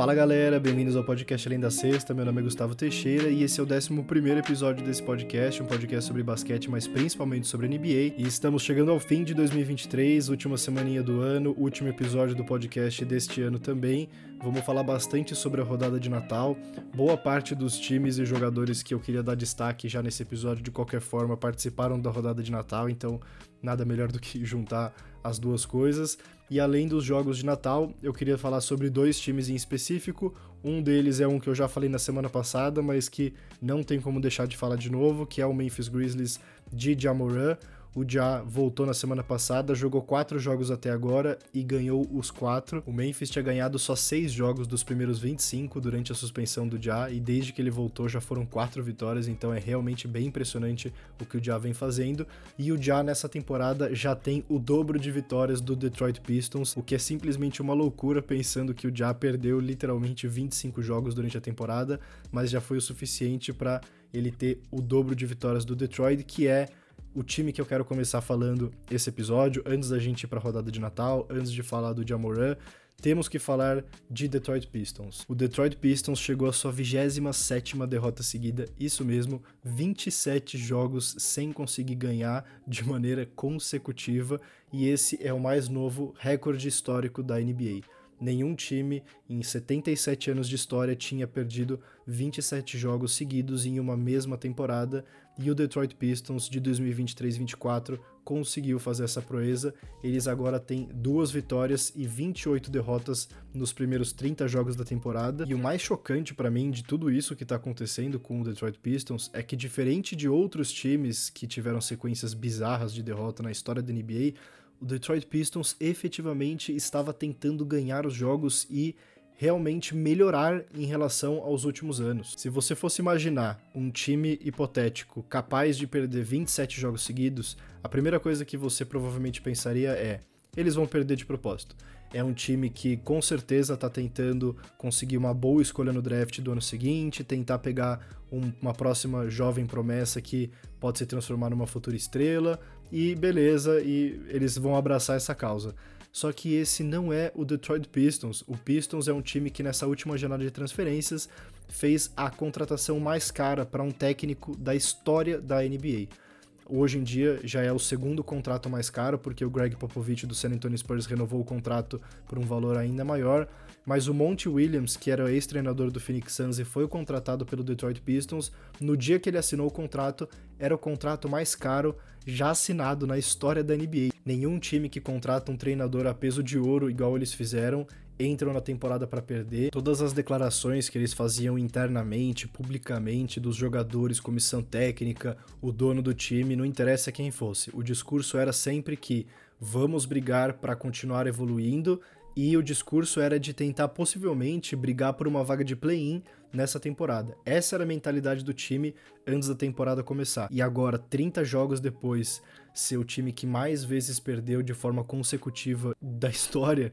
Fala galera, bem-vindos ao podcast Além da Sexta. Meu nome é Gustavo Teixeira e esse é o 11 episódio desse podcast, um podcast sobre basquete, mas principalmente sobre NBA. E estamos chegando ao fim de 2023, última semaninha do ano, último episódio do podcast deste ano também. Vamos falar bastante sobre a rodada de Natal. Boa parte dos times e jogadores que eu queria dar destaque já nesse episódio, de qualquer forma, participaram da rodada de Natal, então nada melhor do que juntar as duas coisas. E além dos jogos de Natal, eu queria falar sobre dois times em específico. Um deles é um que eu já falei na semana passada, mas que não tem como deixar de falar de novo, que é o Memphis Grizzlies de Jamoran. O Ja voltou na semana passada, jogou quatro jogos até agora e ganhou os quatro. O Memphis tinha ganhado só seis jogos dos primeiros 25 durante a suspensão do Ja, e desde que ele voltou já foram quatro vitórias, então é realmente bem impressionante o que o Ja vem fazendo. E o Ja nessa temporada já tem o dobro de vitórias do Detroit Pistons, o que é simplesmente uma loucura pensando que o Ja perdeu literalmente 25 jogos durante a temporada, mas já foi o suficiente para ele ter o dobro de vitórias do Detroit, que é o time que eu quero começar falando esse episódio, antes da gente ir para a rodada de Natal, antes de falar do Jamoran, temos que falar de Detroit Pistons. O Detroit Pistons chegou à sua 27ª derrota seguida, isso mesmo, 27 jogos sem conseguir ganhar de maneira consecutiva, e esse é o mais novo recorde histórico da NBA. Nenhum time em 77 anos de história tinha perdido 27 jogos seguidos em uma mesma temporada e o Detroit Pistons de 2023-24 conseguiu fazer essa proeza. Eles agora têm duas vitórias e 28 derrotas nos primeiros 30 jogos da temporada. E o mais chocante para mim de tudo isso que está acontecendo com o Detroit Pistons é que, diferente de outros times que tiveram sequências bizarras de derrota na história da NBA, o Detroit Pistons efetivamente estava tentando ganhar os jogos e realmente melhorar em relação aos últimos anos. Se você fosse imaginar um time hipotético capaz de perder 27 jogos seguidos, a primeira coisa que você provavelmente pensaria é: eles vão perder de propósito. É um time que com certeza está tentando conseguir uma boa escolha no draft do ano seguinte, tentar pegar um, uma próxima jovem promessa que pode se transformar numa futura estrela, e beleza, e eles vão abraçar essa causa. Só que esse não é o Detroit Pistons. O Pistons é um time que nessa última jornada de transferências fez a contratação mais cara para um técnico da história da NBA hoje em dia já é o segundo contrato mais caro, porque o Greg Popovich do San Antonio Spurs renovou o contrato por um valor ainda maior, mas o Monty Williams, que era ex-treinador do Phoenix Suns e foi contratado pelo Detroit Pistons, no dia que ele assinou o contrato, era o contrato mais caro já assinado na história da NBA. Nenhum time que contrata um treinador a peso de ouro igual eles fizeram entram na temporada para perder. Todas as declarações que eles faziam internamente, publicamente, dos jogadores, comissão técnica, o dono do time, não interessa quem fosse. O discurso era sempre que vamos brigar para continuar evoluindo e o discurso era de tentar possivelmente brigar por uma vaga de play-in nessa temporada. Essa era a mentalidade do time antes da temporada começar. E agora, 30 jogos depois, ser o time que mais vezes perdeu de forma consecutiva da história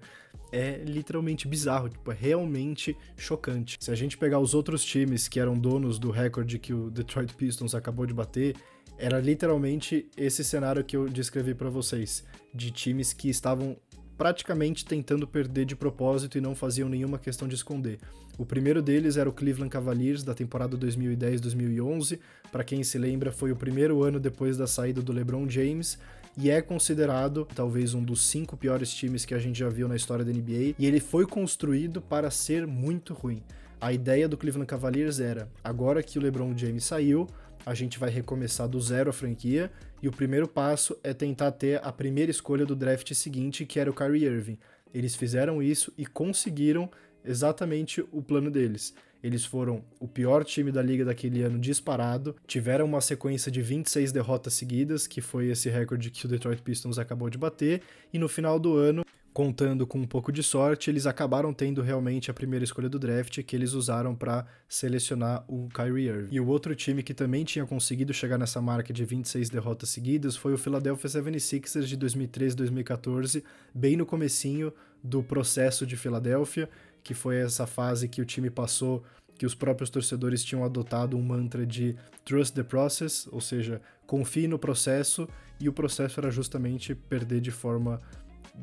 é literalmente bizarro, tipo, é realmente chocante. Se a gente pegar os outros times que eram donos do recorde que o Detroit Pistons acabou de bater, era literalmente esse cenário que eu descrevi para vocês, de times que estavam praticamente tentando perder de propósito e não faziam nenhuma questão de esconder. O primeiro deles era o Cleveland Cavaliers da temporada 2010-2011. Para quem se lembra, foi o primeiro ano depois da saída do LeBron James e é considerado talvez um dos cinco piores times que a gente já viu na história da NBA. E ele foi construído para ser muito ruim. A ideia do Cleveland Cavaliers era: agora que o LeBron James saiu, a gente vai recomeçar do zero a franquia e o primeiro passo é tentar ter a primeira escolha do draft seguinte, que era o Kyrie Irving. Eles fizeram isso e conseguiram exatamente o plano deles. Eles foram o pior time da liga daquele ano disparado, tiveram uma sequência de 26 derrotas seguidas, que foi esse recorde que o Detroit Pistons acabou de bater, e no final do ano contando com um pouco de sorte, eles acabaram tendo realmente a primeira escolha do draft que eles usaram para selecionar o Kyrie Irving. E o outro time que também tinha conseguido chegar nessa marca de 26 derrotas seguidas foi o Philadelphia 76ers de 2013-2014, bem no comecinho do processo de Filadélfia, que foi essa fase que o time passou que os próprios torcedores tinham adotado um mantra de trust the process, ou seja, confie no processo, e o processo era justamente perder de forma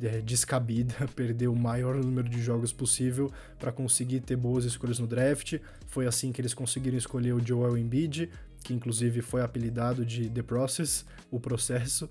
é, descabida, perder o maior número de jogos possível para conseguir ter boas escolhas no draft. Foi assim que eles conseguiram escolher o Joel Embiid, que inclusive foi apelidado de The Process, o processo.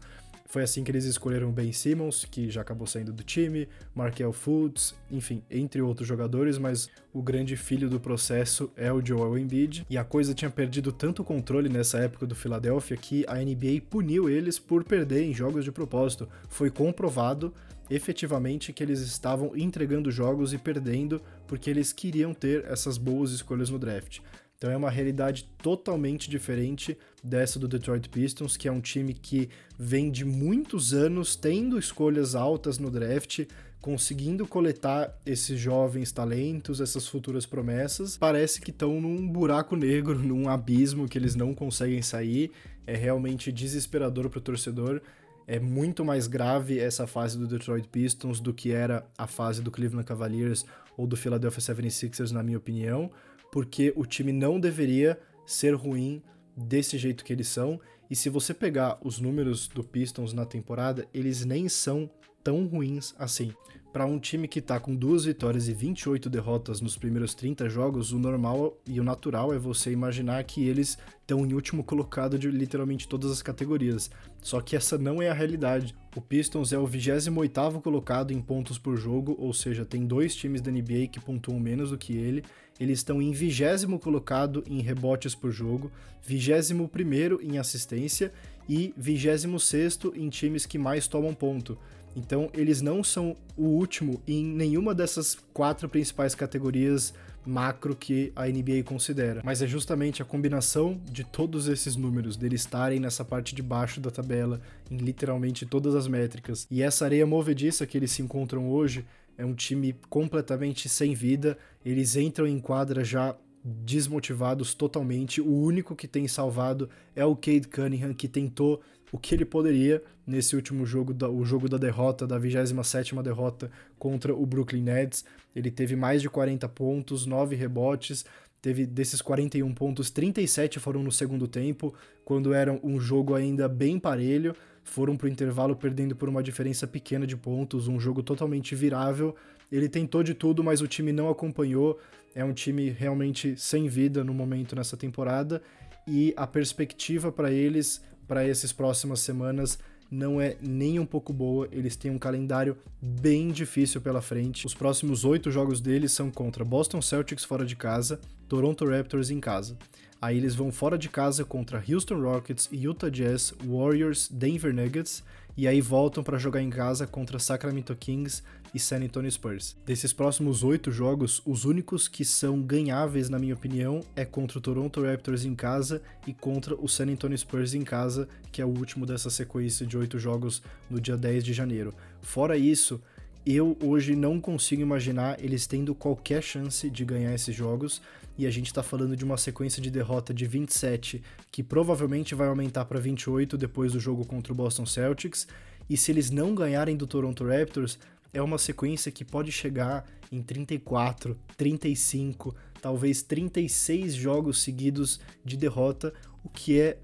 Foi assim que eles escolheram Ben Simmons, que já acabou saindo do time, Markel Fultz, enfim, entre outros jogadores, mas o grande filho do processo é o Joel Embiid. E a coisa tinha perdido tanto controle nessa época do Philadelphia que a NBA puniu eles por perder em jogos de propósito. Foi comprovado efetivamente que eles estavam entregando jogos e perdendo porque eles queriam ter essas boas escolhas no draft. Então é uma realidade totalmente diferente dessa do Detroit Pistons, que é um time que vem de muitos anos tendo escolhas altas no draft, conseguindo coletar esses jovens talentos, essas futuras promessas. Parece que estão num buraco negro, num abismo que eles não conseguem sair. É realmente desesperador para o torcedor. É muito mais grave essa fase do Detroit Pistons do que era a fase do Cleveland Cavaliers ou do Philadelphia 76ers, na minha opinião porque o time não deveria ser ruim desse jeito que eles são. E se você pegar os números do Pistons na temporada, eles nem são tão ruins assim. Para um time que tá com duas vitórias e 28 derrotas nos primeiros 30 jogos, o normal e o natural é você imaginar que eles estão em último colocado de literalmente todas as categorias. Só que essa não é a realidade. O Pistons é o 28º colocado em pontos por jogo, ou seja, tem dois times da NBA que pontuam menos do que ele. Eles estão em vigésimo colocado em rebotes por jogo, vigésimo primeiro em assistência e vigésimo sexto em times que mais tomam ponto. Então, eles não são o último em nenhuma dessas quatro principais categorias macro que a NBA considera. Mas é justamente a combinação de todos esses números, deles estarem nessa parte de baixo da tabela, em literalmente todas as métricas. E essa areia movediça que eles se encontram hoje é um time completamente sem vida. Eles entram em quadra já desmotivados totalmente. O único que tem salvado é o Cade Cunningham, que tentou o que ele poderia nesse último jogo, o jogo da derrota, da 27ª derrota contra o Brooklyn Nets. Ele teve mais de 40 pontos, 9 rebotes, teve desses 41 pontos, 37 foram no segundo tempo, quando era um jogo ainda bem parelho, foram para o intervalo perdendo por uma diferença pequena de pontos, um jogo totalmente virável. Ele tentou de tudo, mas o time não acompanhou. É um time realmente sem vida no momento nessa temporada e a perspectiva para eles para essas próximas semanas não é nem um pouco boa. Eles têm um calendário bem difícil pela frente. Os próximos oito jogos deles são contra Boston Celtics fora de casa, Toronto Raptors em casa. Aí eles vão fora de casa contra Houston Rockets, Utah Jazz, Warriors, Denver Nuggets e aí voltam para jogar em casa contra Sacramento Kings e San Antonio Spurs. Desses próximos oito jogos, os únicos que são ganháveis, na minha opinião, é contra o Toronto Raptors em casa e contra o San Antonio Spurs em casa, que é o último dessa sequência de oito jogos no dia 10 de janeiro. Fora isso, eu hoje não consigo imaginar eles tendo qualquer chance de ganhar esses jogos. E a gente está falando de uma sequência de derrota de 27, que provavelmente vai aumentar para 28 depois do jogo contra o Boston Celtics. E se eles não ganharem do Toronto Raptors, é uma sequência que pode chegar em 34, 35, talvez 36 jogos seguidos de derrota, o que é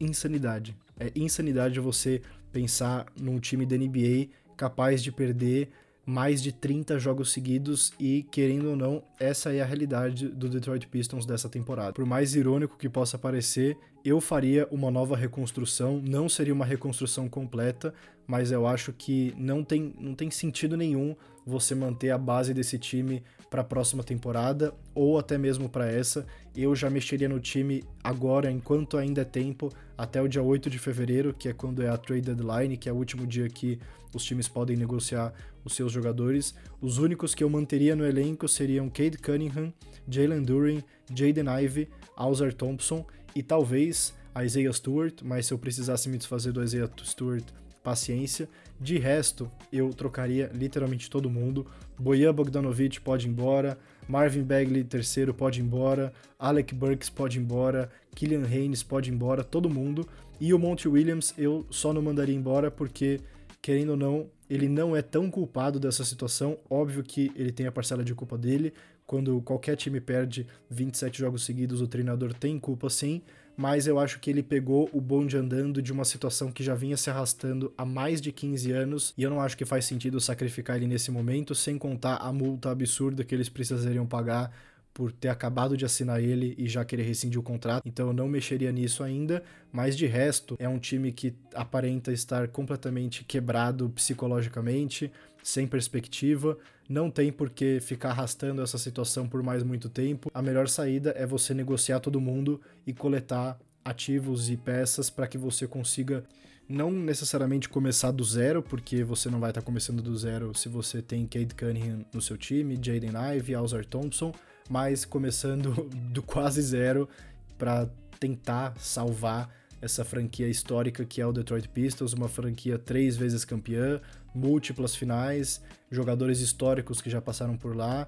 insanidade. É insanidade você pensar num time da NBA capaz de perder mais de 30 jogos seguidos e, querendo ou não, essa é a realidade do Detroit Pistons dessa temporada. Por mais irônico que possa parecer, eu faria uma nova reconstrução, não seria uma reconstrução completa, mas eu acho que não tem, não tem sentido nenhum você manter a base desse time para a próxima temporada ou até mesmo para essa. Eu já mexeria no time agora, enquanto ainda é tempo, até o dia 8 de fevereiro, que é quando é a trade deadline, que é o último dia que os times podem negociar os seus jogadores. Os únicos que eu manteria no elenco seriam Cade Cunningham, Jalen Duren, Jaden Ivey, Alzar Thompson e talvez Isaiah Stewart, mas se eu precisasse me desfazer do Isaiah Stewart, paciência. De resto, eu trocaria literalmente todo mundo. Bojan Bogdanovic pode ir embora, Marvin Bagley terceiro pode ir embora, Alec Burks pode ir embora, Killian Haynes pode ir embora, todo mundo. E o Monty Williams eu só não mandaria embora porque, querendo ou não, ele não é tão culpado dessa situação. Óbvio que ele tem a parcela de culpa dele. Quando qualquer time perde 27 jogos seguidos, o treinador tem culpa sim, mas eu acho que ele pegou o bonde andando de uma situação que já vinha se arrastando há mais de 15 anos, e eu não acho que faz sentido sacrificar ele nesse momento, sem contar a multa absurda que eles precisariam pagar por ter acabado de assinar ele e já querer rescindir o contrato, então eu não mexeria nisso ainda, mas de resto é um time que aparenta estar completamente quebrado psicologicamente, sem perspectiva, não tem por que ficar arrastando essa situação por mais muito tempo. A melhor saída é você negociar todo mundo e coletar ativos e peças para que você consiga não necessariamente começar do zero, porque você não vai estar começando do zero se você tem Cade Cunningham no seu time, Jaden Ive, Alzar Thompson, mas começando do quase zero para tentar salvar essa franquia histórica que é o Detroit Pistons, uma franquia três vezes campeã, múltiplas finais, jogadores históricos que já passaram por lá.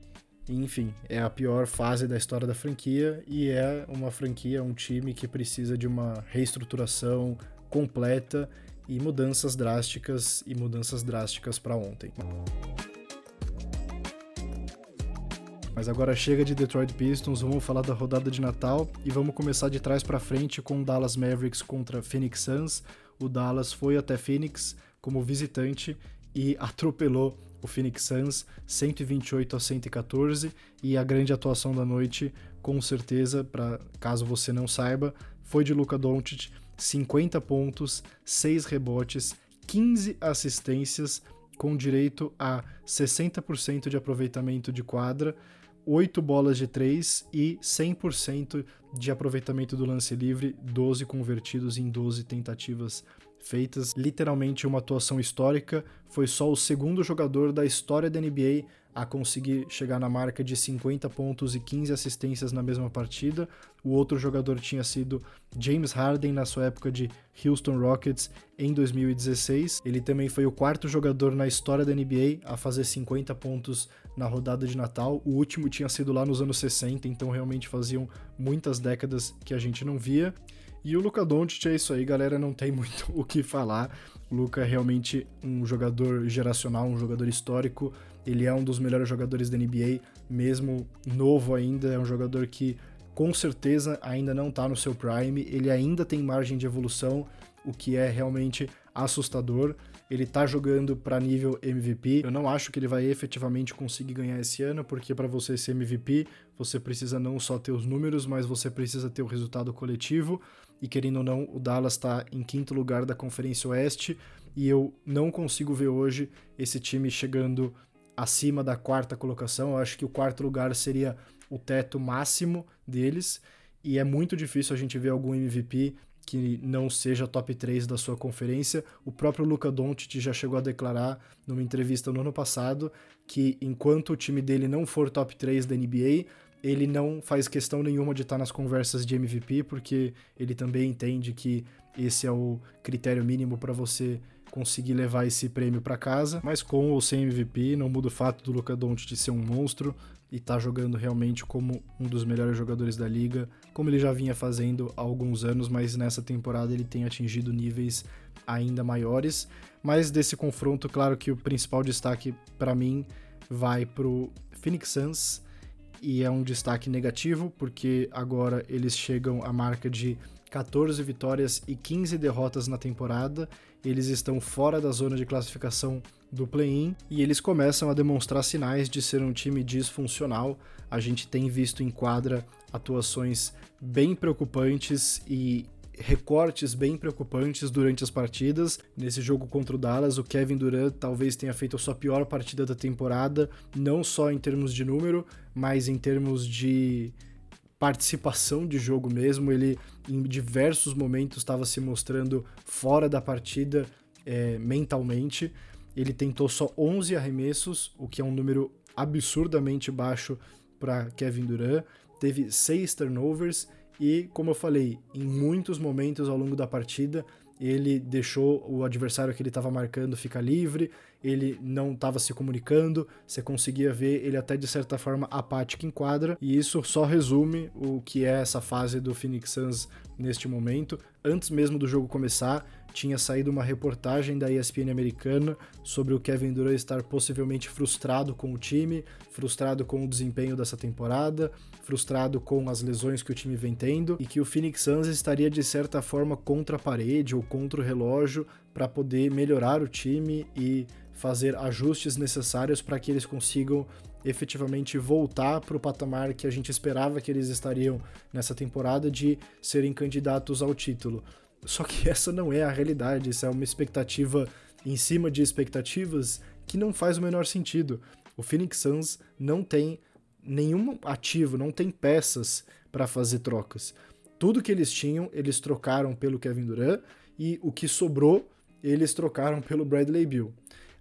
Enfim, é a pior fase da história da franquia e é uma franquia, um time que precisa de uma reestruturação completa e mudanças drásticas e mudanças drásticas para ontem. Mas agora chega de Detroit Pistons, vamos falar da rodada de Natal e vamos começar de trás para frente com o Dallas Mavericks contra Phoenix Suns. O Dallas foi até Phoenix como visitante e atropelou o Phoenix Suns 128 a 114 e a grande atuação da noite, com certeza, para caso você não saiba, foi de Luka Doncic, 50 pontos, 6 rebotes, 15 assistências com direito a 60% de aproveitamento de quadra 8 bolas de 3 e 100% de aproveitamento do lance livre, 12 convertidos em 12 tentativas feitas. Literalmente uma atuação histórica. Foi só o segundo jogador da história da NBA a conseguir chegar na marca de 50 pontos e 15 assistências na mesma partida. O outro jogador tinha sido James Harden na sua época de Houston Rockets em 2016. Ele também foi o quarto jogador na história da NBA a fazer 50 pontos na rodada de Natal. O último tinha sido lá nos anos 60, então realmente faziam muitas décadas que a gente não via. E o Luca Doncic é isso aí, galera, não tem muito o que falar. O Luca é realmente um jogador geracional, um jogador histórico. Ele é um dos melhores jogadores da NBA, mesmo novo ainda, é um jogador que com certeza ainda não está no seu prime, ele ainda tem margem de evolução, o que é realmente assustador. Ele tá jogando para nível MVP. Eu não acho que ele vai efetivamente conseguir ganhar esse ano, porque para você ser MVP, você precisa não só ter os números, mas você precisa ter o resultado coletivo. E querendo ou não, o Dallas está em quinto lugar da Conferência Oeste, e eu não consigo ver hoje esse time chegando acima da quarta colocação. Eu acho que o quarto lugar seria o teto máximo deles, e é muito difícil a gente ver algum MVP que não seja top 3 da sua conferência. O próprio Luca Doncic já chegou a declarar numa entrevista no ano passado que enquanto o time dele não for top 3 da NBA, ele não faz questão nenhuma de estar nas conversas de MVP, porque ele também entende que esse é o critério mínimo para você conseguir levar esse prêmio para casa. Mas com ou sem MVP, não muda o fato do Luca Doncic ser um monstro e tá jogando realmente como um dos melhores jogadores da liga, como ele já vinha fazendo há alguns anos, mas nessa temporada ele tem atingido níveis ainda maiores. Mas desse confronto, claro que o principal destaque para mim vai pro Phoenix Suns e é um destaque negativo porque agora eles chegam à marca de 14 vitórias e 15 derrotas na temporada. Eles estão fora da zona de classificação do play-in e eles começam a demonstrar sinais de ser um time disfuncional. A gente tem visto em quadra atuações bem preocupantes e recortes bem preocupantes durante as partidas. Nesse jogo contra o Dallas, o Kevin Durant talvez tenha feito a sua pior partida da temporada, não só em termos de número, mas em termos de participação de jogo mesmo. Ele, em diversos momentos, estava se mostrando fora da partida é, mentalmente. Ele tentou só 11 arremessos, o que é um número absurdamente baixo para Kevin Durant. Teve seis turnovers e, como eu falei, em muitos momentos ao longo da partida, ele deixou o adversário que ele estava marcando ficar livre, ele não estava se comunicando, você conseguia ver ele até de certa forma apático em quadra, e isso só resume o que é essa fase do Phoenix Suns neste momento. Antes mesmo do jogo começar, tinha saído uma reportagem da ESPN americana sobre o Kevin Durant estar possivelmente frustrado com o time, frustrado com o desempenho dessa temporada, frustrado com as lesões que o time vem tendo e que o Phoenix Suns estaria de certa forma contra a parede ou contra o relógio para poder melhorar o time e fazer ajustes necessários para que eles consigam efetivamente voltar para o patamar que a gente esperava que eles estariam nessa temporada de serem candidatos ao título. Só que essa não é a realidade, isso é uma expectativa em cima de expectativas que não faz o menor sentido. O Phoenix Suns não tem nenhum ativo, não tem peças para fazer trocas. Tudo que eles tinham, eles trocaram pelo Kevin Durant e o que sobrou, eles trocaram pelo Bradley Beal.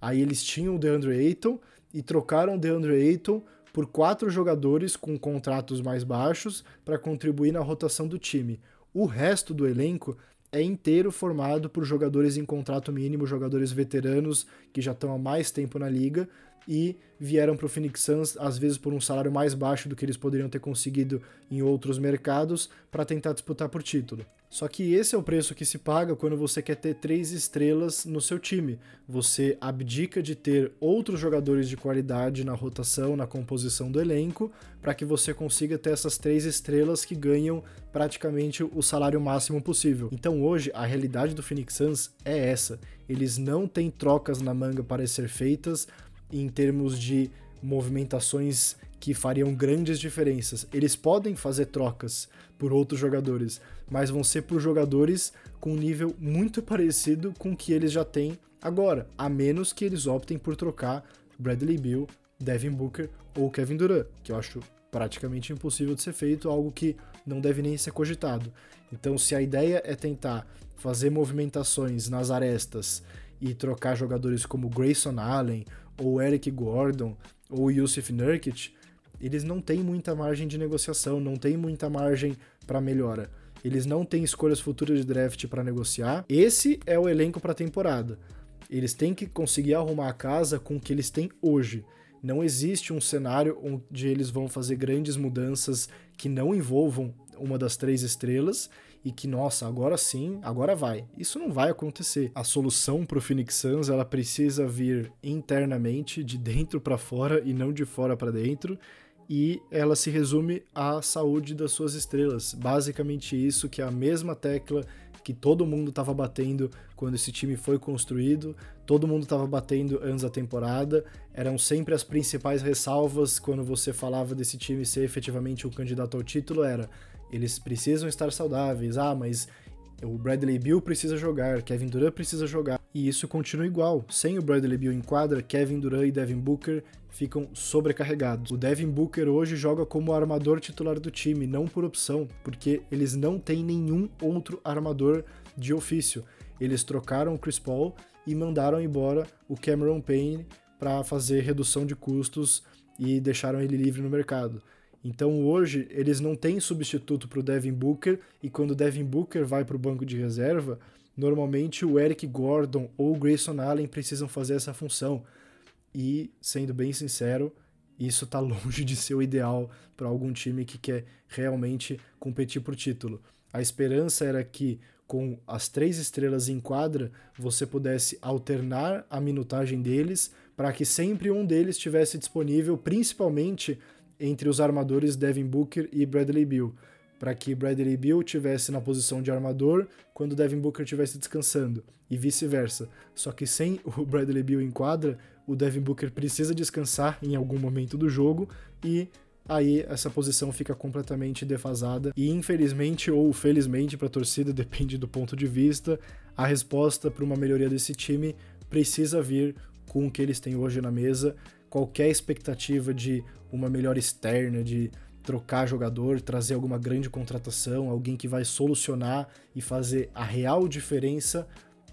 Aí eles tinham o DeAndre Ayton e trocaram o DeAndre Ayton por quatro jogadores com contratos mais baixos para contribuir na rotação do time. O resto do elenco é inteiro formado por jogadores em contrato mínimo, jogadores veteranos que já estão há mais tempo na liga e vieram para o Phoenix Suns, às vezes por um salário mais baixo do que eles poderiam ter conseguido em outros mercados, para tentar disputar por título. Só que esse é o preço que se paga quando você quer ter três estrelas no seu time. Você abdica de ter outros jogadores de qualidade na rotação, na composição do elenco, para que você consiga ter essas três estrelas que ganham praticamente o salário máximo possível. Então hoje a realidade do Phoenix Suns é essa. Eles não têm trocas na manga para ser feitas em termos de movimentações que fariam grandes diferenças. Eles podem fazer trocas por outros jogadores, mas vão ser por jogadores com um nível muito parecido com o que eles já têm agora, a menos que eles optem por trocar Bradley Beal, Devin Booker ou Kevin Durant, que eu acho praticamente impossível de ser feito, algo que não deve nem ser cogitado. Então, se a ideia é tentar fazer movimentações nas arestas e trocar jogadores como Grayson Allen ou Eric Gordon ou Yusuf Nurkic, eles não têm muita margem de negociação, não têm muita margem para melhora. Eles não têm escolhas futuras de draft para negociar. Esse é o elenco para a temporada. Eles têm que conseguir arrumar a casa com o que eles têm hoje. Não existe um cenário onde eles vão fazer grandes mudanças que não envolvam uma das três estrelas e que, nossa, agora sim, agora vai. Isso não vai acontecer. A solução para o Phoenix Suns, ela precisa vir internamente, de dentro para fora e não de fora para dentro e ela se resume à saúde das suas estrelas. Basicamente isso que é a mesma tecla que todo mundo estava batendo quando esse time foi construído, todo mundo estava batendo antes da temporada, eram sempre as principais ressalvas quando você falava desse time ser efetivamente um candidato ao título, era eles precisam estar saudáveis, ah, mas o Bradley Beal precisa jogar, Kevin Durant precisa jogar. E isso continua igual. Sem o Bradley Beal em quadra, Kevin Durant e Devin Booker ficam sobrecarregados. O Devin Booker hoje joga como armador titular do time, não por opção, porque eles não têm nenhum outro armador de ofício. Eles trocaram o Chris Paul e mandaram embora o Cameron Payne para fazer redução de custos e deixaram ele livre no mercado. Então hoje eles não têm substituto para o Devin Booker e quando o Devin Booker vai para o banco de reserva, normalmente o Eric Gordon ou o Grayson Allen precisam fazer essa função. E, sendo bem sincero, isso está longe de ser o ideal para algum time que quer realmente competir por título. A esperança era que, com as três estrelas em quadra, você pudesse alternar a minutagem deles para que sempre um deles estivesse disponível, principalmente entre os armadores Devin Booker e Bradley Beal, para que Bradley Beal tivesse na posição de armador quando Devin Booker estivesse descansando, e vice-versa. Só que sem o Bradley Beal em quadra, o Devin Booker precisa descansar em algum momento do jogo e aí essa posição fica completamente defasada. E infelizmente ou felizmente para a torcida, depende do ponto de vista, a resposta para uma melhoria desse time precisa vir com o que eles têm hoje na mesa. Qualquer expectativa de uma melhora externa, de trocar jogador, trazer alguma grande contratação, alguém que vai solucionar e fazer a real diferença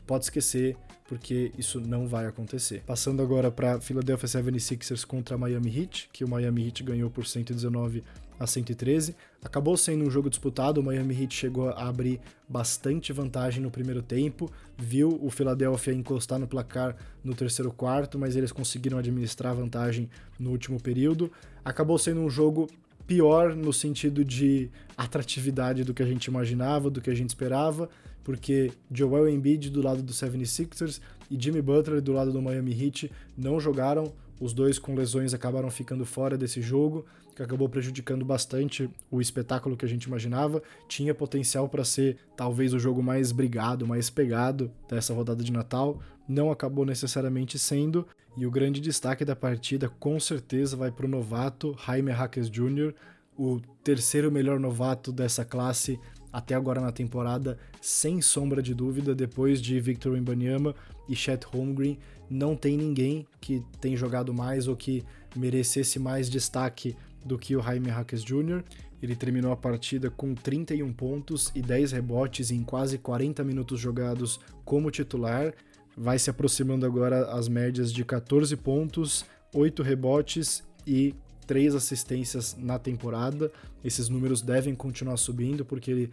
pode esquecer, porque isso não vai acontecer. Passando agora para Philadelphia 76ers contra Miami Heat, que o Miami Heat ganhou por 119 a 113. Acabou sendo um jogo disputado, o Miami Heat chegou a abrir bastante vantagem no primeiro tempo, viu o Philadelphia encostar no placar no terceiro quarto, mas eles conseguiram administrar a vantagem no último período. Acabou sendo um jogo pior no sentido de atratividade do que a gente imaginava, do que a gente esperava, porque Joel Embiid do lado do 76ers e Jimmy Butler do lado do Miami Heat não jogaram, os dois com lesões acabaram ficando fora desse jogo, que acabou prejudicando bastante o espetáculo que a gente imaginava. Tinha potencial para ser talvez o jogo mais brigado, mais pegado dessa rodada de Natal, não acabou necessariamente sendo. E o grande destaque da partida com certeza vai para o novato Jaime Hackers Jr., o terceiro melhor novato dessa classe até agora na temporada, sem sombra de dúvida, depois de Victor Wembanyama e Chet Holmgren, não tem ninguém que tem jogado mais ou que merecesse mais destaque do que o Jaime Hackers Jr. Ele terminou a partida com 31 pontos e 10 rebotes em quase 40 minutos jogados como titular. Vai se aproximando agora as médias de 14 pontos, 8 rebotes e três assistências na temporada. Esses números devem continuar subindo porque ele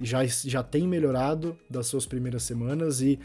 já, já tem melhorado das suas primeiras semanas e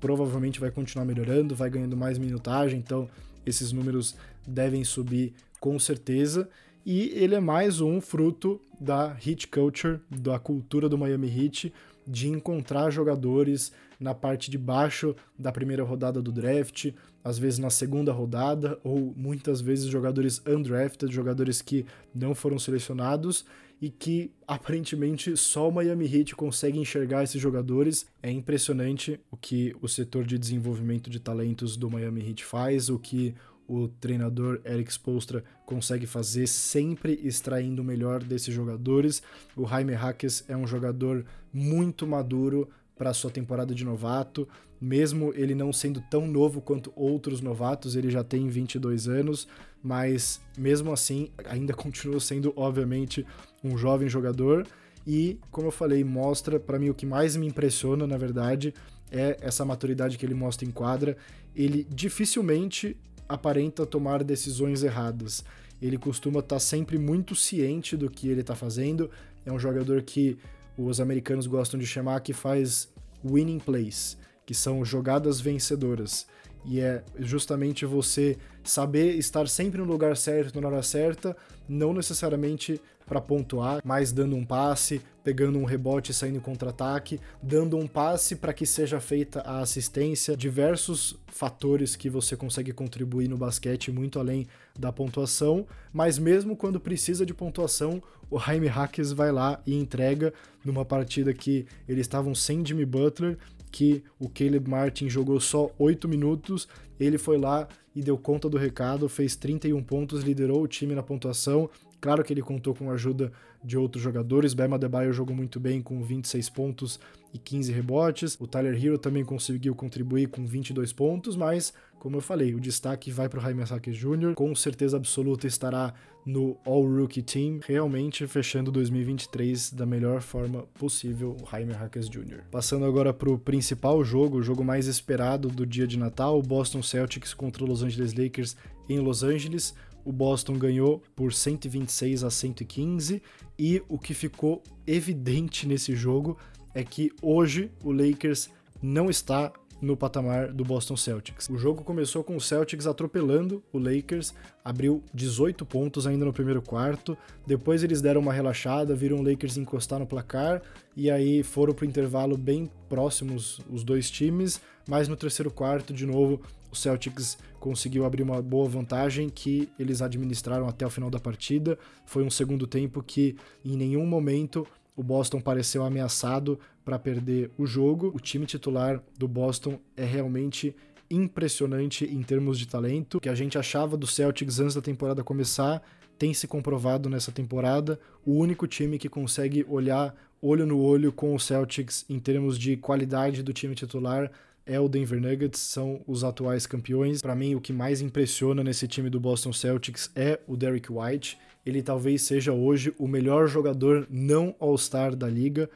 provavelmente vai continuar melhorando, vai ganhando mais minutagem, então esses números devem subir com certeza. E ele é mais um fruto da hit culture, da cultura do Miami Heat, de encontrar jogadores na parte de baixo da primeira rodada do draft, às vezes na segunda rodada, ou muitas vezes jogadores undrafted, jogadores que não foram selecionados e que aparentemente só o Miami Heat consegue enxergar esses jogadores. É impressionante o que o setor de desenvolvimento de talentos do Miami Heat faz, o que o treinador Eric Spolstra consegue fazer, sempre extraindo o melhor desses jogadores. O Jaime Hackes é um jogador muito maduro para sua temporada de novato, mesmo ele não sendo tão novo quanto outros novatos, ele já tem 22 anos, mas mesmo assim ainda continua sendo obviamente um jovem jogador e, como eu falei, mostra para mim o que mais me impressiona, na verdade, é essa maturidade que ele mostra em quadra. Ele dificilmente aparenta tomar decisões erradas. Ele costuma estar tá sempre muito ciente do que ele está fazendo. É um jogador que os americanos gostam de chamar que faz winning plays, que são jogadas vencedoras. E é justamente você saber estar sempre no lugar certo, na hora certa, não necessariamente para pontuar, mas dando um passe, pegando um rebote e saindo contra-ataque, dando um passe para que seja feita a assistência, diversos fatores que você consegue contribuir no basquete muito além da pontuação, mas mesmo quando precisa de pontuação, o Jaime Hackes vai lá e entrega numa partida que eles estavam sem Jimmy Butler, que o Caleb Martin jogou só 8 minutos, ele foi lá e deu conta do recado, fez 31 pontos, liderou o time na pontuação, Claro que ele contou com a ajuda de outros jogadores. Bam Adebayo jogou muito bem com 26 pontos e 15 rebotes. O Tyler Hero também conseguiu contribuir com 22 pontos, mas, como eu falei, o destaque vai para o Jaime Hackett Jr. Com certeza absoluta estará no All-Rookie Team, realmente fechando 2023 da melhor forma possível, o Jaime Hackett Jr. Passando agora para o principal jogo, o jogo mais esperado do dia de Natal, o Boston Celtics contra o Los Angeles Lakers em Los Angeles o Boston ganhou por 126 a 115 e o que ficou evidente nesse jogo é que hoje o Lakers não está no patamar do Boston Celtics. O jogo começou com o Celtics atropelando o Lakers, abriu 18 pontos ainda no primeiro quarto, depois eles deram uma relaxada, viram o Lakers encostar no placar e aí foram para o intervalo bem próximos os dois times, mas no terceiro quarto, de novo, Celtics conseguiu abrir uma boa vantagem que eles administraram até o final da partida. Foi um segundo tempo que em nenhum momento o Boston pareceu ameaçado para perder o jogo. O time titular do Boston é realmente impressionante em termos de talento. O que a gente achava do Celtics antes da temporada começar tem se comprovado nessa temporada. O único time que consegue olhar olho no olho com o Celtics em termos de qualidade do time titular é o Denver Nuggets, são os atuais campeões. Para mim, o que mais impressiona nesse time do Boston Celtics é o Derrick White. Ele talvez seja hoje o melhor jogador não All-Star da liga.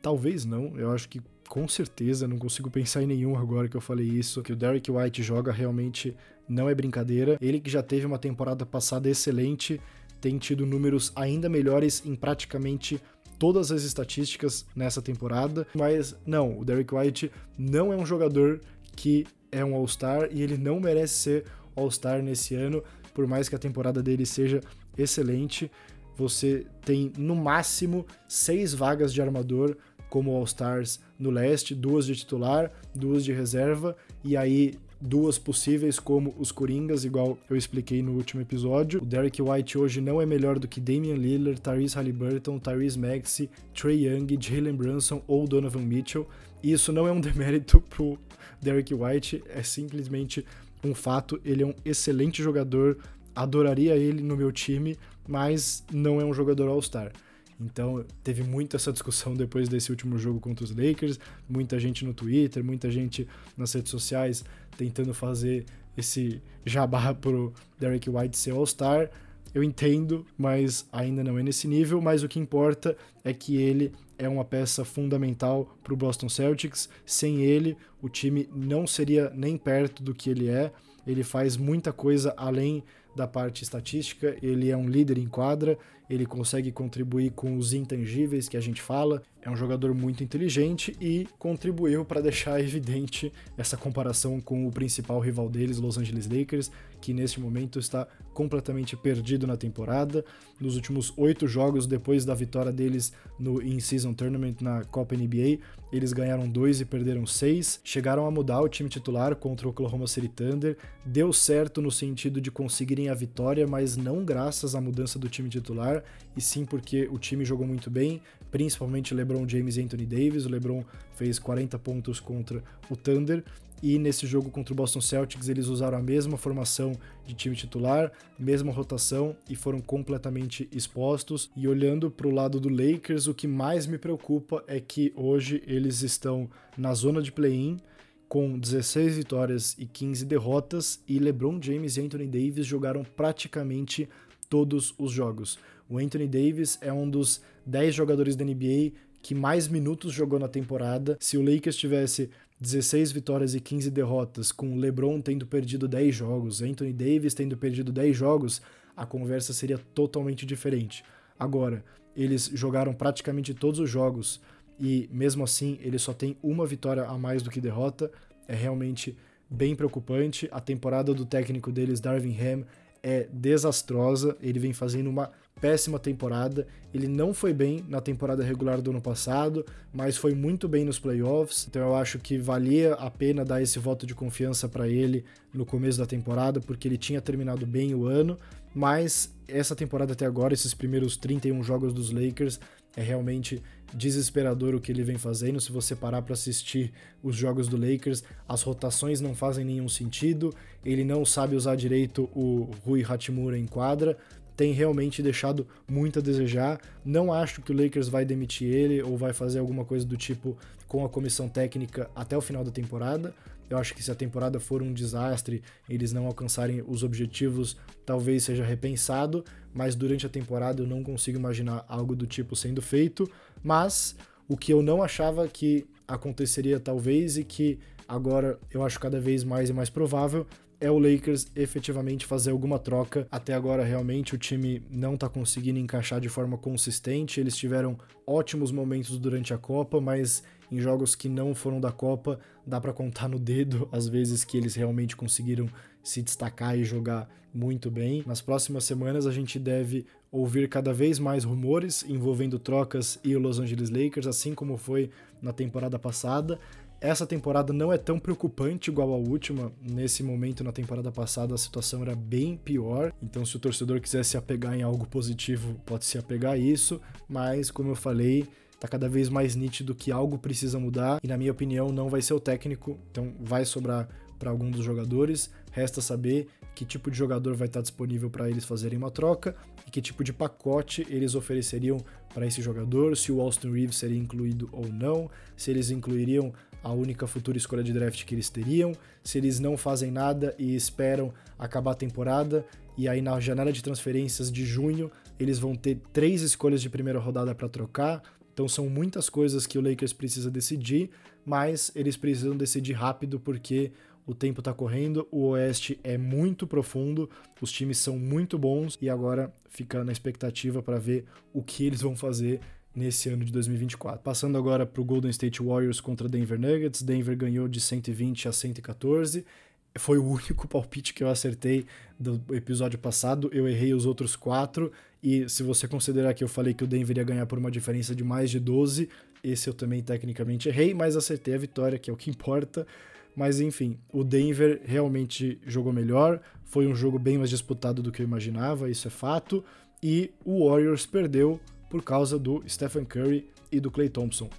Talvez não, eu acho que com certeza, não consigo pensar em nenhum agora que eu falei isso, que o Derek White joga realmente não é brincadeira. Ele que já teve uma temporada passada excelente, tem tido números ainda melhores em praticamente todas as estatísticas nessa temporada, mas não, o Derek White não é um jogador que é um All-Star e ele não merece ser All-Star nesse ano, por mais que a temporada dele seja excelente. Você tem no máximo seis vagas de armador como All-Stars no leste, duas de titular, duas de reserva, e aí duas possíveis como os Coringas, igual eu expliquei no último episódio. O Derek White hoje não é melhor do que Damian Lillard, Tyrese Halliburton, Tyrese Maxey, Trey Young, Jalen Brunson ou Donovan Mitchell. E isso não é um demérito pro Derek White, é simplesmente um fato. Ele é um excelente jogador, adoraria ele no meu time, mas não é um jogador All-Star. Então, teve muito essa discussão depois desse último jogo contra os Lakers, muita gente no Twitter, muita gente nas redes sociais tentando fazer esse jabá pro Derek White ser All-Star. Eu entendo, mas ainda não é nesse nível. Mas o que importa é que ele é uma peça fundamental para o Boston Celtics. Sem ele, o time não seria nem perto do que ele é. Ele faz muita coisa além da parte estatística, ele é um líder em quadra, ele consegue contribuir com os intangíveis que a gente fala, é um jogador muito inteligente e contribuiu para deixar evidente essa comparação com o principal rival deles, Los Angeles Lakers, que neste momento está completamente perdido na temporada. Nos últimos oito jogos, depois da vitória deles no In-Season Tournament na Copa NBA, eles ganharam dois e perderam seis. Chegaram a mudar o time titular contra o Oklahoma City Thunder. Deu certo no sentido de conseguirem a vitória, mas não graças à mudança do time titular, e sim porque o time jogou muito bem, principalmente LeBron James e Anthony Davis. O LeBron fez 40 pontos contra o Thunder e nesse jogo contra o Boston Celtics eles usaram a mesma formação de time titular, mesma rotação e foram completamente expostos. E olhando para o lado do Lakers, o que mais me preocupa é que hoje eles estão na zona de play-in com 16 vitórias e 15 derrotas e LeBron James e Anthony Davis jogaram praticamente todos os jogos. O Anthony Davis é um dos 10 jogadores da NBA que mais minutos jogou na temporada. Se o Lakers tivesse 16 vitórias e 15 derrotas, com LeBron tendo perdido 10 jogos, Anthony Davis tendo perdido 10 jogos, a conversa seria totalmente diferente. Agora, eles jogaram praticamente todos os jogos e mesmo assim ele só tem uma vitória a mais do que derrota. É realmente bem preocupante. A temporada do técnico deles, Darvin Ham, é desastrosa. Ele vem fazendo uma péssima temporada. Ele não foi bem na temporada regular do ano passado, mas foi muito bem nos playoffs. Então eu acho que valia a pena dar esse voto de confiança para ele no começo da temporada, porque ele tinha terminado bem o ano. Mas essa temporada até agora, esses primeiros 31 jogos dos Lakers, é realmente desesperador o que ele vem fazendo. Se você parar para assistir os jogos do Lakers, as rotações não fazem nenhum sentido. Ele não sabe usar direito o Rui Hachimura em quadra tem realmente deixado muito a desejar. Não acho que o Lakers vai demitir ele ou vai fazer alguma coisa do tipo com a comissão técnica até o final da temporada. Eu acho que se a temporada for um desastre, eles não alcançarem os objetivos, talvez seja repensado, mas durante a temporada eu não consigo imaginar algo do tipo sendo feito. Mas o que eu não achava que aconteceria talvez e que agora eu acho cada vez mais e mais provável é o Lakers efetivamente fazer alguma troca. Até agora, realmente, o time não tá conseguindo encaixar de forma consistente. Eles tiveram ótimos momentos durante a Copa, mas em jogos que não foram da Copa, dá para contar no dedo as vezes que eles realmente conseguiram se destacar e jogar muito bem. Nas próximas semanas, a gente deve ouvir cada vez mais rumores envolvendo trocas e o Los Angeles Lakers, assim como foi na temporada passada. Essa temporada não é tão preocupante igual a última. Nesse momento, na temporada passada, a situação era bem pior. Então, se o torcedor quiser se apegar em algo positivo, pode se apegar a isso. Mas, como eu falei, tá cada vez mais nítido que algo precisa mudar. E, na minha opinião, não vai ser o técnico. Então, vai sobrar para algum dos jogadores. Resta saber que tipo de jogador vai estar disponível para eles fazerem uma troca e que tipo de pacote eles ofereceriam para esse jogador, se o Austin Reeves seria incluído ou não, se eles incluiriam a única futura escolha de draft que eles teriam, se eles não fazem nada e esperam acabar a temporada, e aí na janela de transferências de junho eles vão ter três escolhas de primeira rodada para trocar, Então são muitas coisas que o Lakers precisa decidir, mas eles precisam decidir rápido porque o tempo está correndo, o Oeste é muito profundo, os times são muito bons e agora fica na expectativa para ver o que eles vão fazer nesse ano de 2024. Passando agora para o Golden State Warriors contra Denver Nuggets, Denver ganhou de 120 a 114. Foi o único palpite que eu acertei do episódio passado. Eu errei os outros quatro. E se você considerar que eu falei que o Denver ia ganhar por uma diferença de mais de 12, esse eu também tecnicamente errei, mas acertei a vitória, que é o que importa. Mas enfim, o Denver realmente jogou melhor. Foi um jogo bem mais disputado do que eu imaginava, isso é fato. E o Warriors perdeu por causa do Stephen Curry e do Clay Thompson.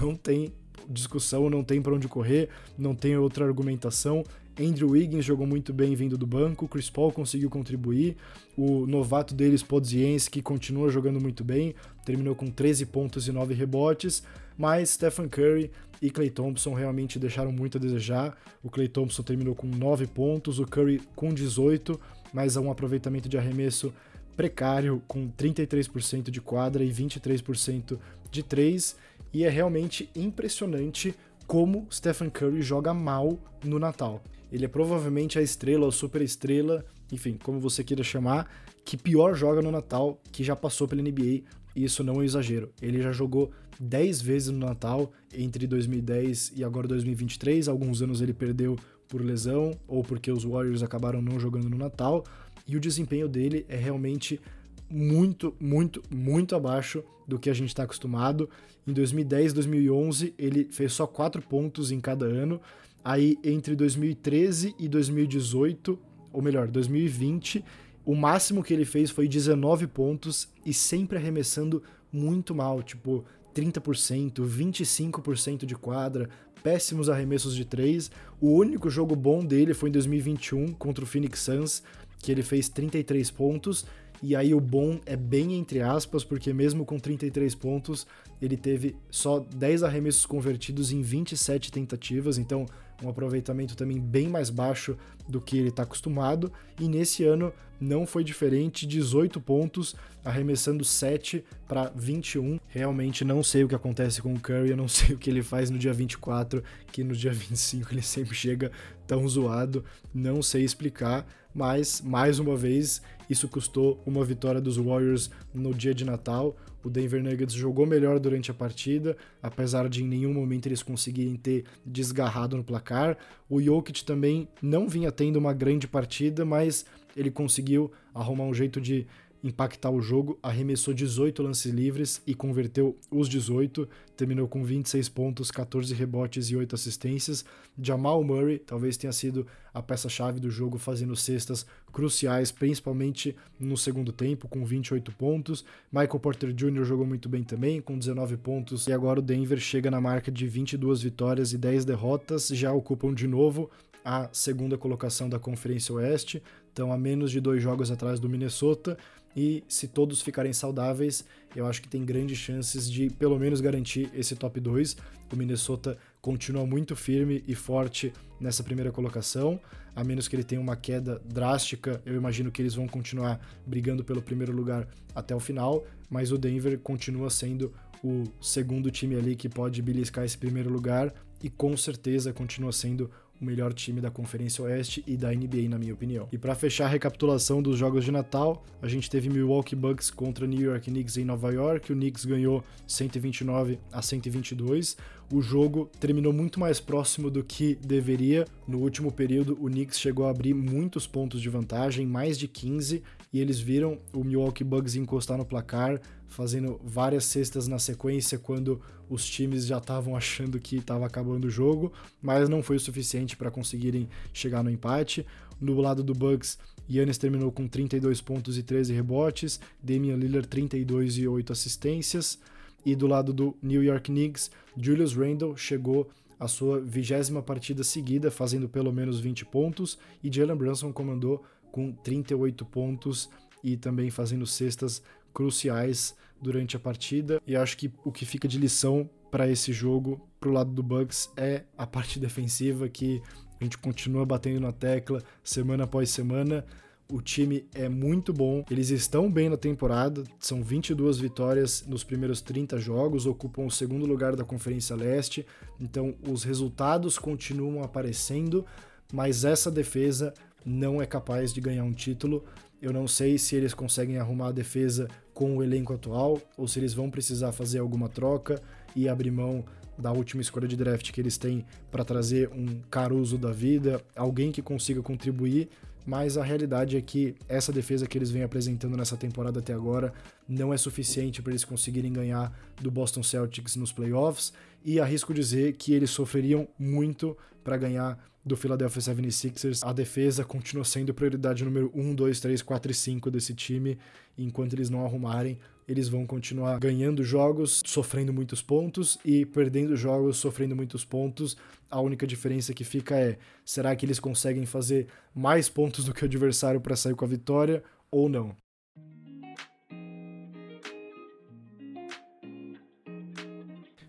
Não tem discussão, não tem para onde correr, não tem outra argumentação. Andrew Wiggins jogou muito bem vindo do banco, Chris Paul conseguiu contribuir, o novato deles, Podzienski, continua jogando muito bem, terminou com 13 pontos e 9 rebotes, mas Stephen Curry e Clay Thompson realmente deixaram muito a desejar. O Clay Thompson terminou com 9 pontos, o Curry com 18, mas um aproveitamento de arremesso precário, com 33% de quadra e 23% de 3, e é realmente impressionante como Stephen Curry joga mal no Natal. Ele é provavelmente a estrela ou super estrela, enfim, como você queira chamar, que pior joga no Natal, que já passou pela NBA, e isso não é um exagero. Ele já jogou 10 vezes no Natal entre 2010 e agora 2023. Alguns anos ele perdeu por lesão ou porque os Warriors acabaram não jogando no Natal, e o desempenho dele é realmente muito, muito, muito abaixo do que a gente está acostumado. Em 2010 e 2011, ele fez só 4 pontos em cada ano. Aí, entre 2013 e 2018, ou melhor, 2020, o máximo que ele fez foi 19 pontos e sempre arremessando muito mal, tipo 30%, 25% de quadra, péssimos arremessos de 3. O único jogo bom dele foi em 2021 contra o Phoenix Suns, que ele fez 33 pontos. E aí o bom é bem entre aspas, porque mesmo com 33 pontos, ele teve só 10 arremessos convertidos em 27 tentativas, então um aproveitamento também bem mais baixo do que ele está acostumado. E nesse ano não foi diferente, 18 pontos, arremessando 7 para 21. Realmente não sei o que acontece com o Curry, eu não sei o que ele faz no dia 24, que no dia 25 ele sempre chega tão zoado, não sei explicar, mas mais uma vez isso custou uma vitória dos Warriors no dia de Natal. O Denver Nuggets jogou melhor durante a partida, apesar de em nenhum momento eles conseguirem ter desgarrado no placar. O Jokic também não vinha tendo uma grande partida, mas ele conseguiu arrumar um jeito de impactar o jogo, arremessou 18 lances livres e converteu os 18, terminou com 26 pontos, 14 rebotes e 8 assistências. Jamal Murray talvez tenha sido a peça-chave do jogo, fazendo cestas cruciais, principalmente no segundo tempo, com 28 pontos. Michael Porter Jr. jogou muito bem também, com 19 pontos, e agora o Denver chega na marca de 22 vitórias e 10 derrotas, já ocupam de novo a segunda colocação da Conferência Oeste, estão a menos de dois jogos atrás do Minnesota e se todos ficarem saudáveis, eu acho que tem grandes chances de pelo menos garantir esse top 2. O Minnesota continua muito firme e forte nessa primeira colocação, a menos que ele tenha uma queda drástica, eu imagino que eles vão continuar brigando pelo primeiro lugar até o final, mas o Denver continua sendo o segundo time ali que pode beliscar esse primeiro lugar e com certeza continua sendo melhor time da Conferência Oeste e da NBA, na minha opinião. E para fechar a recapitulação dos jogos de Natal, a gente teve Milwaukee Bucks contra New York Knicks em Nova York. O Knicks ganhou 129 a 122. O jogo terminou muito mais próximo do que deveria. No último período, o Knicks chegou a abrir muitos pontos de vantagem, mais de 15, e eles viram o Milwaukee Bucks encostar no placar, fazendo várias cestas na sequência quando os times já estavam achando que estava acabando o jogo, mas não foi o suficiente para conseguirem chegar no empate. No lado do Bucks, Yannis terminou com 32 pontos e 13 rebotes, Damian Lillard 32 e 8 assistências. E do lado do New York Knicks, Julius Randle chegou à sua vigésima partida seguida, fazendo pelo menos 20 pontos, e Jalen Brunson comandou com 38 pontos e também fazendo cestas cruciais durante a partida. E acho que o que fica de lição para esse jogo, pro lado do Bucks, é a parte defensiva que a gente continua batendo na tecla semana após semana. O time é muito bom, eles estão bem na temporada, são 22 vitórias nos primeiros 30 jogos, ocupam o segundo lugar da Conferência Leste, então os resultados continuam aparecendo, mas essa defesa não é capaz de ganhar um título. Eu não sei se eles conseguem arrumar a defesa com o elenco atual ou se eles vão precisar fazer alguma troca e abrir mão da última escolha de draft que eles têm para trazer um Caruso da vida, alguém que consiga contribuir, mas a realidade é que essa defesa que eles vêm apresentando nessa temporada até agora não é suficiente para eles conseguirem ganhar do Boston Celtics nos playoffs e arrisco dizer que eles sofreriam muito para ganhar do Philadelphia 76ers. A defesa continua sendo prioridade número 1, 2, 3, 4 e 5 desse time, enquanto eles não arrumarem eles vão continuar ganhando jogos, sofrendo muitos pontos e perdendo jogos, sofrendo muitos pontos. A única diferença que fica é: será que eles conseguem fazer mais pontos do que o adversário para sair com a vitória ou não?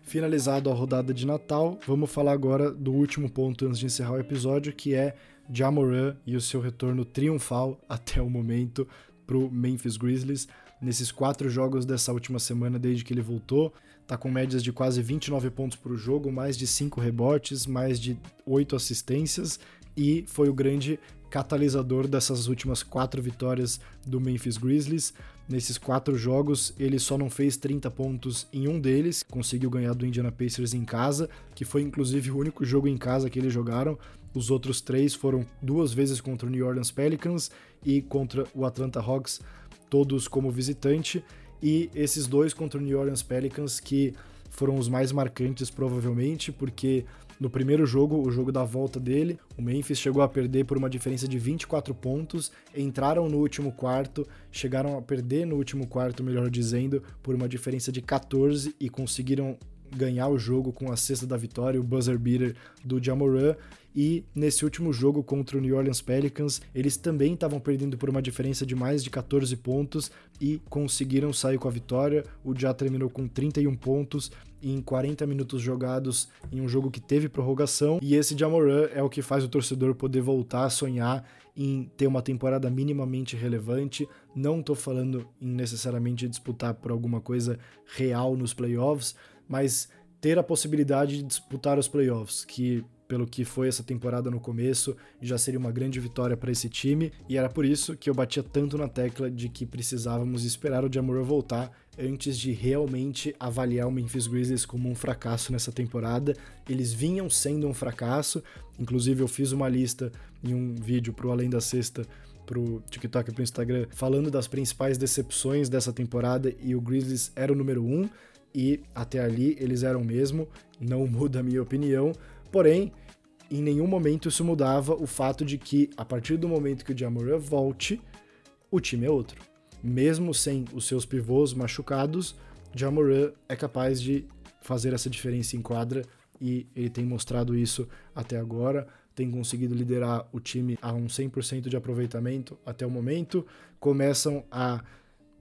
Finalizado a rodada de Natal, vamos falar agora do último ponto antes de encerrar o episódio, que é Jamoran e o seu retorno triunfal até o momento para o Memphis Grizzlies nesses quatro jogos dessa última semana desde que ele voltou. Tá com médias de quase 29 pontos por jogo, mais de 5 rebotes, mais de 8 assistências e foi o grande catalisador dessas últimas quatro vitórias do Memphis Grizzlies. Nesses quatro jogos, ele só não fez 30 pontos em um deles, conseguiu ganhar do Indiana Pacers em casa, que foi inclusive o único jogo em casa que eles jogaram. Os outros três foram duas vezes contra o New Orleans Pelicans e contra o Atlanta Hawks todos como visitante, e esses dois contra o New Orleans Pelicans que foram os mais marcantes provavelmente, porque no primeiro jogo, o jogo da volta dele, o Memphis chegou a perder por uma diferença de 24 pontos, entraram no último quarto, chegaram a perder no último quarto, melhor dizendo, por uma diferença de 14 e conseguiram ganhar o jogo com a cesta da vitória, o buzzer beater do Jamoran. E nesse último jogo contra o New Orleans Pelicans, eles também estavam perdendo por uma diferença de mais de 14 pontos e conseguiram sair com a vitória. O Já terminou com 31 pontos em 40 minutos jogados em um jogo que teve prorrogação. E esse Jamoran é o que faz o torcedor poder voltar a sonhar em ter uma temporada minimamente relevante. Não estou falando em necessariamente disputar por alguma coisa real nos playoffs, mas ter a possibilidade de disputar os playoffs, que pelo que foi essa temporada no começo, já seria uma grande vitória para esse time, e era por isso que eu batia tanto na tecla de que precisávamos esperar o Jamura voltar antes de realmente avaliar o Memphis Grizzlies como um fracasso nessa temporada. Eles vinham sendo um fracasso, inclusive eu fiz uma lista em um vídeo pro Além da Sexta pro TikTok e pro Instagram, falando das principais decepções dessa temporada e o Grizzlies era o número um e até ali eles eram mesmo, não muda a minha opinião, porém, em nenhum momento isso mudava o fato de que a partir do momento que o Jamora volte, o time é outro. Mesmo sem os seus pivôs machucados, Jamoran é capaz de fazer essa diferença em quadra e ele tem mostrado isso até agora, tem conseguido liderar o time a um 100% de aproveitamento até o momento, começam a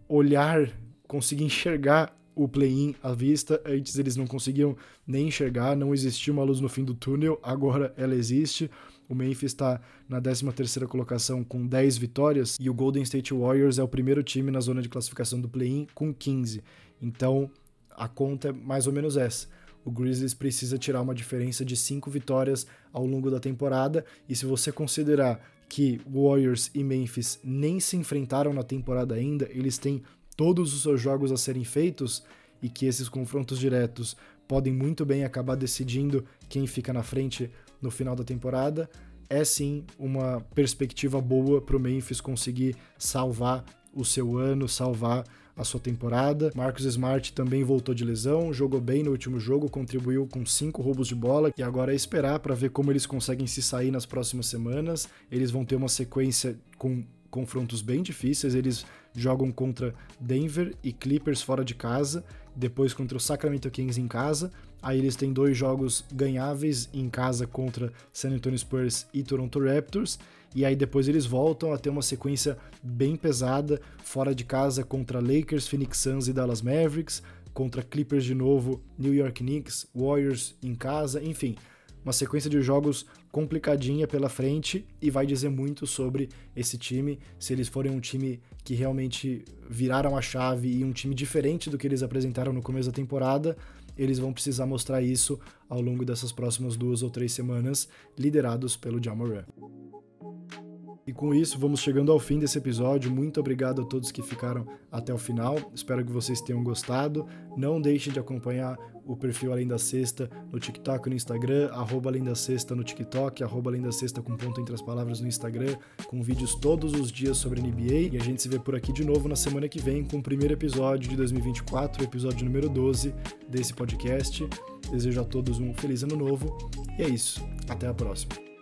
olhar, conseguir enxergar o play-in à vista. Antes eles não conseguiam nem enxergar, não existia uma luz no fim do túnel, agora ela existe. O Memphis está na 13ª colocação com 10 vitórias e o Golden State Warriors é o primeiro time na zona de classificação do play-in com 15. Então, a conta é mais ou menos essa. O Grizzlies precisa tirar uma diferença de 5 vitórias ao longo da temporada e se você considerar que Warriors e Memphis nem se enfrentaram na temporada ainda, eles têm todos os seus jogos a serem feitos e que esses confrontos diretos podem muito bem acabar decidindo quem fica na frente no final da temporada, é sim uma perspectiva boa para o Memphis conseguir salvar o seu ano, salvar a sua temporada. Marcus Smart também voltou de lesão, jogou bem no último jogo, contribuiu com cinco roubos de bola e agora é esperar para ver como eles conseguem se sair nas próximas semanas. Eles vão ter uma sequência com confrontos bem difíceis. Eles jogam contra Denver e Clippers fora de casa, depois contra o Sacramento Kings em casa. Aí eles têm dois jogos ganháveis em casa contra San Antonio Spurs e Toronto Raptors. E aí depois eles voltam a ter uma sequência bem pesada fora de casa contra Lakers, Phoenix Suns e Dallas Mavericks, contra Clippers de novo, New York Knicks, Warriors em casa, enfim, uma sequência de jogos complicadinha pela frente e vai dizer muito sobre esse time, se eles forem um time que realmente viraram a chave e um time diferente do que eles apresentaram no começo da temporada, eles vão precisar mostrar isso ao longo dessas próximas duas ou três semanas, liderados pelo Jamoran. E com isso, vamos chegando ao fim desse episódio. Muito obrigado a todos que ficaram até o final. Espero que vocês tenham gostado. Não deixem de acompanhar o perfil Além da Sexta no TikTok e no Instagram, arroba Além da Sexta no TikTok, arroba Além da Sexta com ponto entre as palavras no Instagram, com vídeos todos os dias sobre NBA. E a gente se vê por aqui de novo na semana que vem com o primeiro episódio de 2024, episódio número 12 desse podcast. Desejo a todos um feliz ano novo. E é isso. Até a próxima.